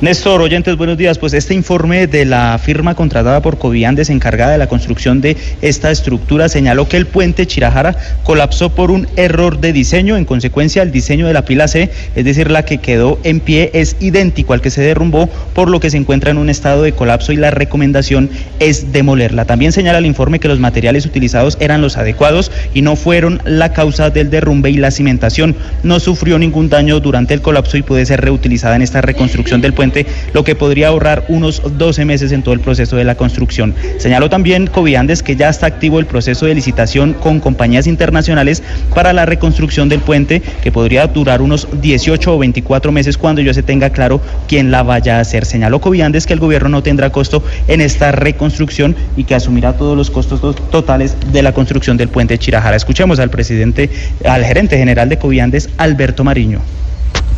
Néstor, oyentes, buenos días. Pues este informe de la firma contratada por Coviandes encargada de la construcción de esta estructura señaló que el puente Chirajara colapsó por un error de diseño. En consecuencia, el diseño de la pila C, es decir, la que quedó en pie, es idéntico al que se derrumbó, por lo que se encuentra en un estado de colapso y la recomendación es demolerla. También señala el informe que los materiales utilizados eran los adecuados y no fueron la causa del derrumbe y la cimentación no sufrió ningún daño durante el colapso y puede ser reutilizada en esta reconstrucción del puente lo que podría ahorrar unos 12 meses en todo el proceso de la construcción. Señaló también Coviandes que ya está activo el proceso de licitación con compañías internacionales para la reconstrucción del puente, que podría durar unos 18 o 24 meses cuando ya se tenga claro quién la vaya a hacer. Señaló Coviandes que el gobierno no tendrá costo en esta reconstrucción y que asumirá todos los costos totales de la construcción del puente Chirajara. Escuchemos al presidente, al gerente general de Coviandes, Alberto Mariño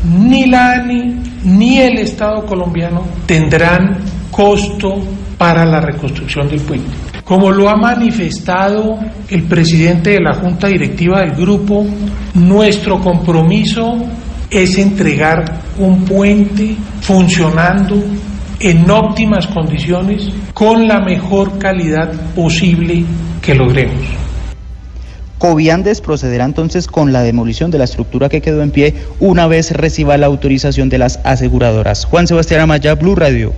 ni la ANI ni el Estado colombiano tendrán costo para la reconstrucción del puente. Como lo ha manifestado el presidente de la Junta Directiva del Grupo, nuestro compromiso es entregar un puente funcionando en óptimas condiciones con la mejor calidad posible que logremos. Coviandes procederá entonces con la demolición de la estructura que quedó en pie una vez reciba la autorización de las aseguradoras. Juan Sebastián Amaya, Blue Radio.